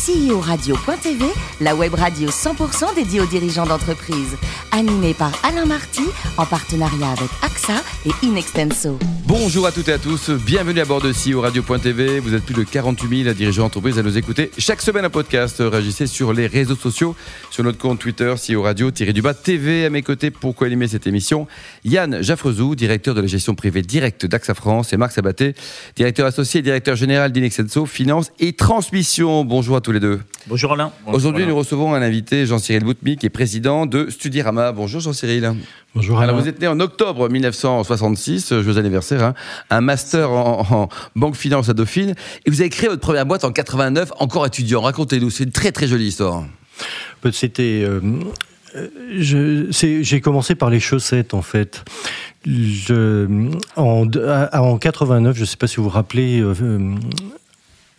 CEO-radio.tv, la web radio 100% dédiée aux dirigeants d'entreprise. Animée par Alain Marty, en partenariat avec AXA et Inextenso. Bonjour à toutes et à tous, bienvenue à bord de CEO Radio.tv. Vous êtes plus de 48 000 dirigeants d'entreprise à nous écouter chaque semaine un podcast. Réagissez sur les réseaux sociaux, sur notre compte Twitter, CEO Radio-du-bas TV. À mes côtés, pour co-animer cette émission, Yann Jaffrezou, directeur de la gestion privée directe d'AXA France, et Marc Sabaté, directeur associé et directeur général d'Inexenso, finance et transmission. Bonjour à tous les deux. Bonjour Alain. Aujourd'hui, nous recevons un invité, Jean-Cyril Boutmy, qui est président de Studirama. Bonjour Jean-Cyril. Bonjour Alain. Alors vous êtes né en octobre 1966, euh, joyeux anniversaire, hein, un master en, en banque finance à Dauphine, et vous avez créé votre première boîte en 89, encore étudiant. Racontez-nous, c'est une très très jolie histoire. C'était. euh, c'est- J'ai commencé par les chaussettes en fait. Je, en, en 89, je ne sais pas si vous vous rappelez, euh, euh,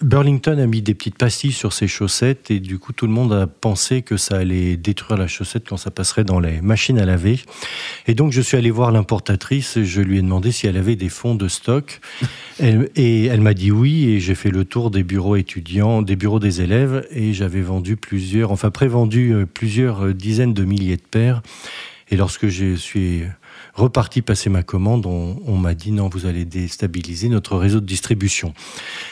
Burlington a mis des petites pastilles sur ses chaussettes et du coup tout le monde a pensé que ça allait détruire la chaussette quand ça passerait dans les machines à laver. Et donc je suis allé voir l'importatrice, et je lui ai demandé si elle avait des fonds de stock Elle- et elle m'a dit oui et j'ai fait le tour des bureaux étudiants, des bureaux des élèves et j'avais vendu plusieurs, enfin prévendu euh, plusieurs euh, dizaines de milliers de paires. Et lorsque je suis reparti passer ma commande, on, on m'a dit non, vous allez déstabiliser notre réseau de distribution.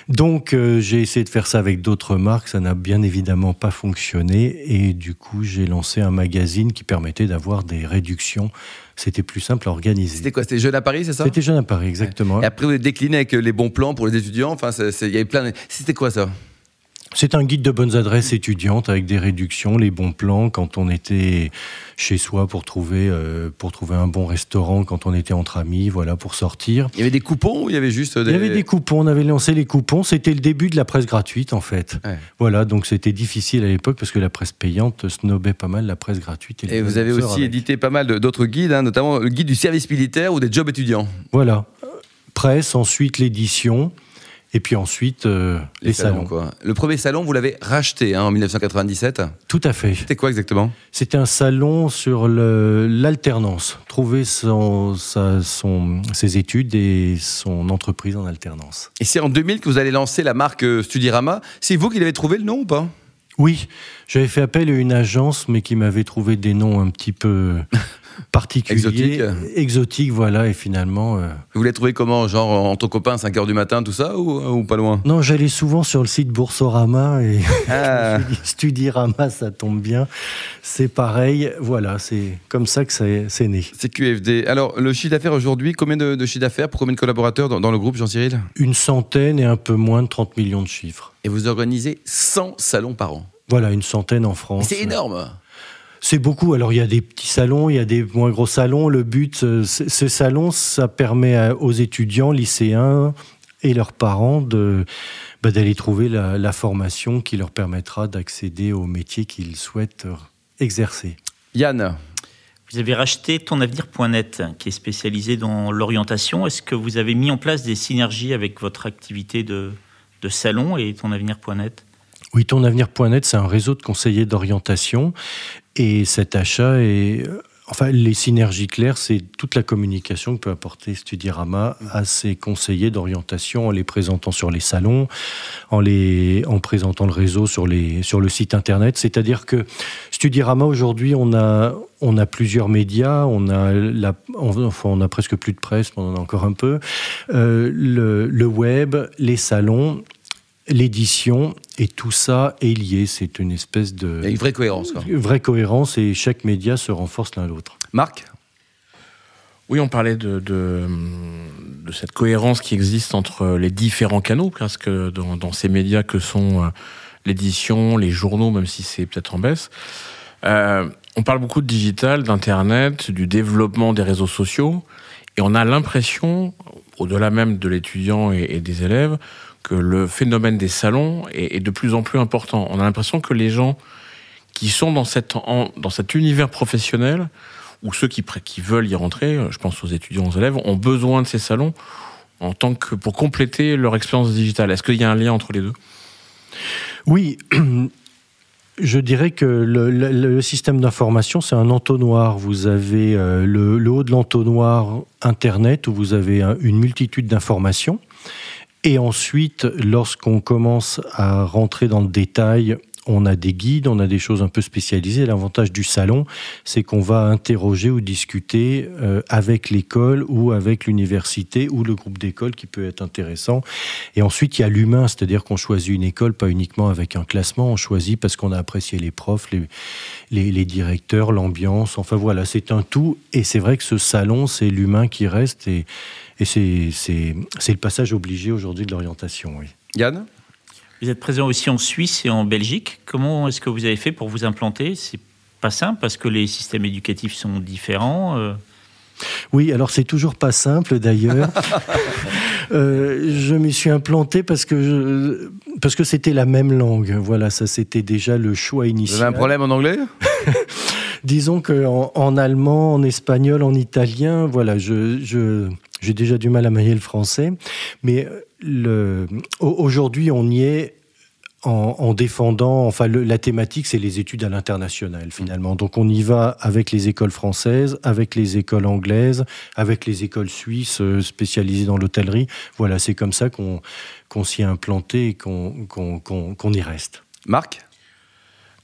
Donc euh, j'ai essayé de faire ça avec d'autres marques, ça n'a bien évidemment pas fonctionné et du coup j'ai lancé un magazine qui permettait d'avoir des réductions. C'était plus simple à organiser. C'était quoi C'était Jeune à Paris, c'est ça? C'était jeune à Paris, exactement. Et après, vous avez décliné avec les bons plans pour les étudiants. Enfin, il y avait plein. de- C'était quoi ça? C'est un guide de bonnes adresses étudiantes avec des réductions, les bons plans quand on était chez soi pour trouver, euh, pour trouver un bon restaurant, quand on était entre amis, voilà, pour sortir. Il y avait des coupons ou il y avait juste des. Il y avait des coupons, on avait lancé les coupons, c'était le début de la presse gratuite en fait. Ouais. Voilà, donc c'était difficile à l'époque parce que la presse payante snobait pas mal la presse gratuite. Et vous avez aussi avec. édité pas mal d'autres guides, hein, notamment le guide du service militaire ou des jobs étudiants. Voilà, presse, ensuite l'édition, et puis ensuite euh, les, salons. quoi. Le premier salon, vous l'avez racheté hein, en 1997. Tout à fait. C'était quoi exactement? C'était un salon sur l'alternance, trouver son, sa- son- ses études et son entreprise en alternance. Et c'est en 2000 que vous allez lancer la marque euh, Studirama. C'est vous qui l'avez trouvé le nom ou pas? Oui, j'avais fait appel à une agence, mais qui m'avait trouvé des noms un petit peu particuliers, Exotiques. exotiques, voilà, et finalement. euh, Vous l'avez trouvé comment Genre en ton copain, 5h du matin, tout ça ou, ou pas loin? Non, j'allais souvent sur le site Boursorama et Ah. je me suis dit, Studirama, ça tombe bien. C'est pareil, voilà, c'est comme ça que c'est c'est né. C'est QFD. Alors, le chiffre d'affaires aujourd'hui, combien de, de chiffre d'affaires pour combien de collaborateurs dans, dans le groupe, Jean-Cyril? Une centaine et un peu moins de 30 millions de chiffres. Et vous organisez 100 salons par an. Voilà, une centaine en France. C'est énorme C'est beaucoup. Alors, il y a des petits salons, il y a des moins gros salons. Le but, euh, ces salons, ça permet aux étudiants, lycéens et leurs parents de bah, d'aller trouver la, la formation qui leur permettra d'accéder au métier qu'ils souhaitent euh, exercer. Yann, Vous avez racheté tonavenir.net, qui est spécialisé dans l'orientation. Est-ce que vous avez mis en place des synergies avec votre activité de, de salon et tonavenir.net Oui, tonavenir.net, c'est un réseau de conseillers d'orientation. Et cet achat est. Enfin, les synergies claires, c'est toute la communication que peut apporter Studirama à ses conseillers d'orientation en les présentant sur les salons, en, les, en présentant le réseau sur, les, sur le site internet. C'est-à-dire que Studirama, aujourd'hui, on a, on a plusieurs médias, on a, la, on, enfin, on a presque plus de presse, mais on en a encore un peu, euh, le, le web, les salons, l'édition, et tout ça est lié. C'est une espèce il y a de une vraie cohérence. Quoi. vraie cohérence et chaque média se renforce l'un l'autre. Marc Oui, on parlait de, de, de cette cohérence qui existe entre les différents canaux, presque dans, dans ces médias que sont euh, l'édition, les journaux, même si c'est peut-être en baisse. Euh, on parle beaucoup de digital, d'internet, du développement des réseaux sociaux, et on a l'impression, au-delà même de l'étudiant et, et des élèves, que le phénomène des salons est, de plus en plus important. On a l'impression que les gens qui sont dans, dans cet univers professionnel ou ceux qui, veulent y rentrer, euh, je pense aux étudiants, aux élèves, ont besoin de ces salons en tant que pour compléter leur expérience digitale. Est-ce qu'il y a un lien entre les deux? Oui, je dirais que le, système d'information, c'est un entonnoir. Vous avez euh, le, haut de l'entonnoir Internet, où vous avez un- une multitude d'informations. Et ensuite, lorsqu'on commence à rentrer dans le détail, on a des guides, on a des choses un peu spécialisées. L'avantage du salon, c'est qu'on va interroger ou discuter euh, avec l'école ou avec l'université ou le groupe d'école qui peut être intéressant. Et ensuite, il y a l'humain, c'est-à-dire qu'on choisit une école pas uniquement avec un classement, on choisit parce qu'on a apprécié les profs, les, directeurs, l'ambiance. Enfin voilà, c'est un tout. Et c'est vrai que ce salon, c'est l'humain qui reste et, c'est le passage obligé aujourd'hui de l'orientation. Yann? Vous êtes présent aussi en Suisse et en Belgique. Comment est-ce que vous avez fait pour vous implanter? C'est pas simple parce que les systèmes éducatifs sont différents. Euh. Oui, alors c'est toujours pas simple d'ailleurs. euh, je m'y suis implanté parce que je, parce que c'était la même langue. Voilà, ça c'était déjà le choix initial. Vous avez un problème en anglais? Disons qu'en en, allemand, en espagnol, en italien, voilà, je, je j'ai déjà du mal à manier le français, mais aujourd'hui, on y est en, défendant, enfin, la thématique, c'est les études à l'international, finalement. Donc, on y va avec les écoles françaises, avec les écoles anglaises, avec les écoles suisses euh, spécialisées dans l'hôtellerie. Voilà, c'est comme ça qu'on s'y est implanté et qu'on y reste. Marc?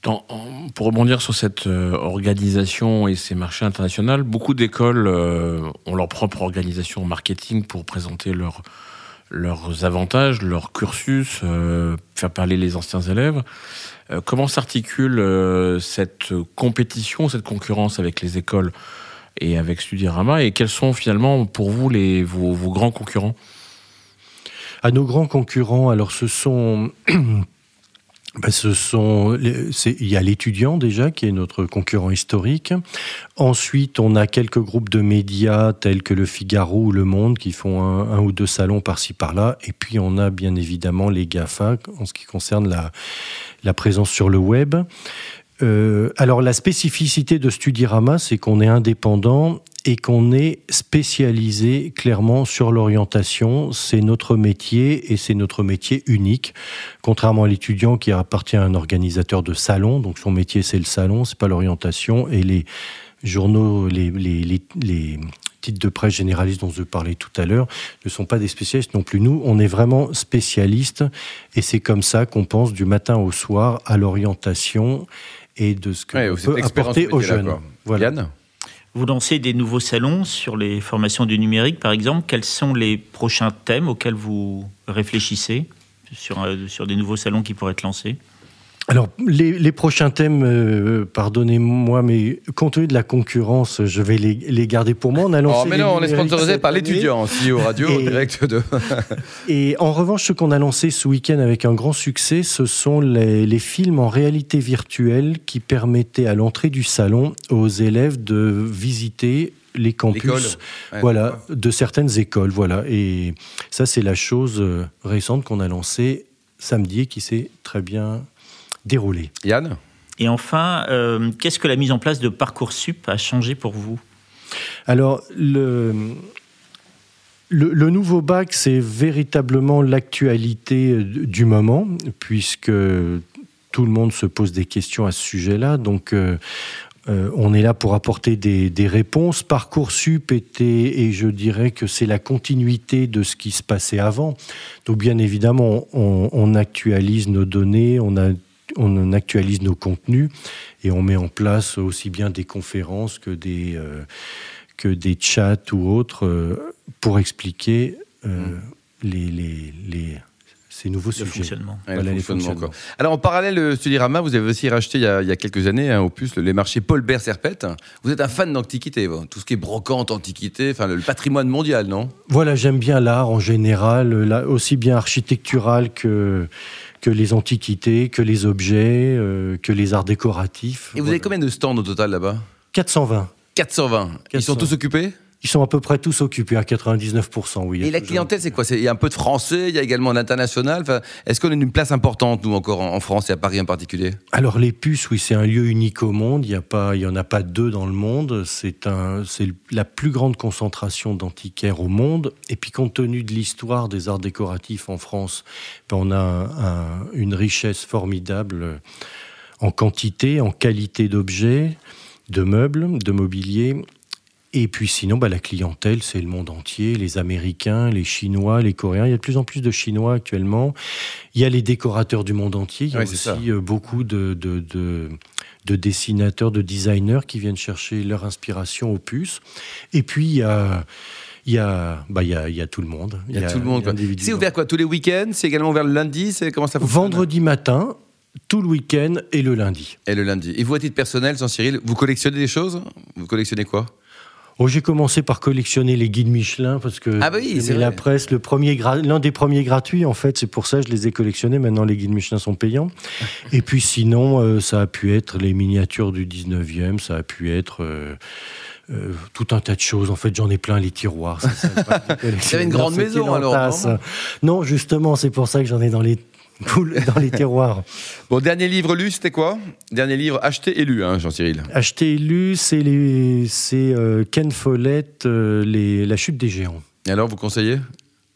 Pour rebondir sur cette euh, organisation et ces marchés internationaux, beaucoup d'écoles euh, ont leur propre organisation marketing pour présenter leur, leurs avantages, leur cursus, euh, faire parler les anciens élèves. Euh, comment s'articule euh, cette compétition, cette concurrence avec les écoles et avec Studirama Et quels sont finalement pour vous les, vos, vos grands concurrents? À nos grands concurrents, alors ce sont ben, ce sont, il y a l'étudiant déjà qui est notre concurrent historique. Ensuite, on a quelques groupes de médias tels que le Figaro ou le Monde qui font un, ou deux salons par-ci par-là. Et puis on a bien évidemment les Gafa en ce qui concerne la présence sur le web. Euh, alors la spécificité de Studirama, c'est qu'on est indépendant et qu'on est spécialisé clairement sur l'orientation. C'est notre métier et c'est notre métier unique. Contrairement à l'étudiant qui appartient à un organisateur de salon, donc son métier c'est le salon, c'est pas l'orientation. Et les journaux, les, les, les, titres de presse généralistes dont je parlais tout à l'heure ne sont pas des spécialistes non plus. Nous, on est vraiment spécialistes et c'est comme ça qu'on pense du matin au soir à l'orientation et de ce que ouais, peut apporter aux jeunes. Voilà. Vous lancez des nouveaux salons sur les formations du numérique, par exemple. Quels sont les prochains thèmes auxquels vous réfléchissez sur, euh, sur des nouveaux salons qui pourraient être lancés? Alors, les, prochains thèmes, euh, pardonnez-moi, mais compte tenu de la concurrence, je vais les, garder pour moi. On a lancé. Oh, mais non, on est sponsorisé par l'étudiant aussi au radio et, direct de. et en revanche, ce qu'on a lancé ce week-end avec un grand succès, ce sont les, films en réalité virtuelle qui permettaient à l'entrée du salon aux élèves de visiter les campus voilà, de certaines écoles. Voilà. Et ça, c'est la chose euh, récente qu'on a lancée samedi et qui s'est très bien déroulé. Yann Et enfin, euh, qu'est-ce que la mise en place de Parcoursup a changé pour vous? Alors, le, le, nouveau bac, c'est véritablement l'actualité euh, du moment, puisque tout le monde se pose des questions à ce sujet-là. Donc, euh, on est là pour apporter des, réponses. Parcoursup était, et je dirais que c'est la continuité de ce qui se passait avant. Donc, bien évidemment, on, on actualise nos données, on a on actualise nos contenus et on met en place aussi bien des conférences que des, euh, que des chats ou autres euh, pour expliquer euh, mm. les, les, les, ces nouveaux le Fonctionnement. Alors en parallèle, Studirama, vous avez aussi racheté il y a, quelques années, hein, au plus, les marchés Paul Bert Serpette. Vous êtes un fan d'antiquité, tout ce qui est brocante, antiquité, enfin le patrimoine mondial, non? Voilà, j'aime bien l'art en général, aussi bien architectural que que les antiquités, que les objets, euh, que les arts décoratifs. Et vous avez combien de stands au total là-bas? 420. 420. Ils sont tous occupés? Ils sont à peu près tous occupés à 99%, oui. Et la clientèle, c'est quoi? Il y a un peu de français, il y a également l'international. Enfin, Est-ce qu'on a une place importante, nous, encore en France et à Paris en particulier? Alors, les puces, oui, c'est un lieu unique au monde. Il n'y en a pas deux dans le monde. C'est la plus grande concentration d'antiquaires au monde. Et puis, compte tenu de l'histoire des arts décoratifs en France, ben, on a une richesse formidable en quantité, en qualité d'objets, de meubles, de mobilier Et puis sinon, bah, la clientèle, c'est le monde entier, les Américains, les Chinois, les Coréens. Il y a de plus en plus de Chinois actuellement. Il y a les décorateurs du monde entier. Il y a Ouais, aussi euh, beaucoup de, de, de, de dessinateurs, de designers qui viennent chercher leur inspiration aux puces. Et puis, il y a... Il y, a, bah, il, y a, il y a tout le monde. Il y a tout le monde. C'est ouvert quoi Tous les week-ends? C'est également ouvert le lundi? C'est comment ça fonctionne? Vendredi matin, tout le week-end et le lundi. Et le lundi. Et vous, à titre personnel, Jean-Cyril, vous collectionnez des choses? Vous collectionnez quoi? Oh, j'ai commencé par collectionner les guides Michelin parce que Ah bah oui, c'est la presse, le premier gra- l'un des premiers gratuits en fait, c'est pour ça que je les ai collectionnés. Maintenant, les guides Michelin sont payants. Et puis sinon, euh, ça a pu être les miniatures du 19e, ça a pu être euh, euh, tout un tas de choses. En fait, j'en ai plein les tiroirs. c'est une grande maison, alors, Non, justement, c'est pour ça que j'en ai dans les dans les tiroirs. Bon, dernier livre lu, c'était quoi? Dernier livre acheté et lu, hein, Jean-Cyril. Acheté et lu, c'est euh, Ken Follett, euh, les La chute des géants. Et alors, vous conseillez?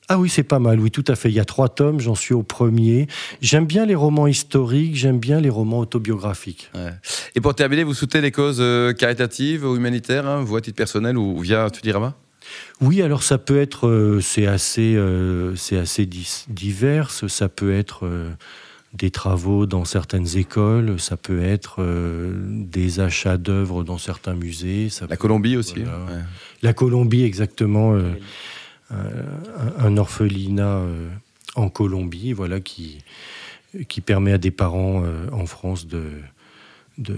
Ah oui, c'est pas mal, oui, tout à fait. Il y a trois tomes, j'en suis au premier. J'aime bien les romans historiques, j'aime bien les romans autobiographiques. Ouais. Et pour terminer, vous soutenez les causes euh, caritatives ou humanitaires, hein, vous à titre personnel ou via Tudirama Oui, alors ça peut être, euh, c'est assez, euh, c'est assez divers. Ça peut être euh, des travaux dans certaines écoles, ça peut être des achats d'œuvres dans certains musées. ça La peut- Colombie aussi. Voilà. ouais. La Colombie, exactement. un, orphelinat en Colombie, voilà, qui, qui permet à des parents en France de, de,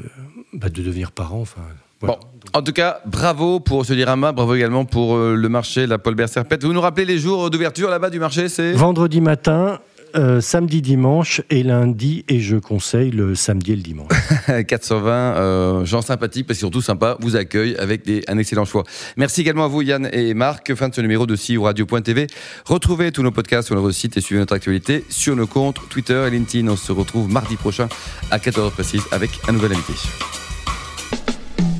bah, de devenir parents. Enfin, voilà. Bon, en tout cas, bravo pour ce dirama, bravo également pour euh, le marché, la Paul Serpette. Vous nous rappelez les jours d'ouverture là-bas du marché, c'est? Vendredi matin, euh, samedi, dimanche et lundi, et je conseille le samedi et le dimanche. 420 euh, gens sympathiques, sont tous sympas, vous accueillent avec des, un excellent choix. Merci également à vous Yann et Marc. Fin de ce numéro de CIO Radio.tv. Retrouvez tous nos podcasts sur notre site et suivez notre actualité sur nos comptes Twitter et LinkedIn. On se retrouve mardi prochain à 14h précise avec un nouvel invité.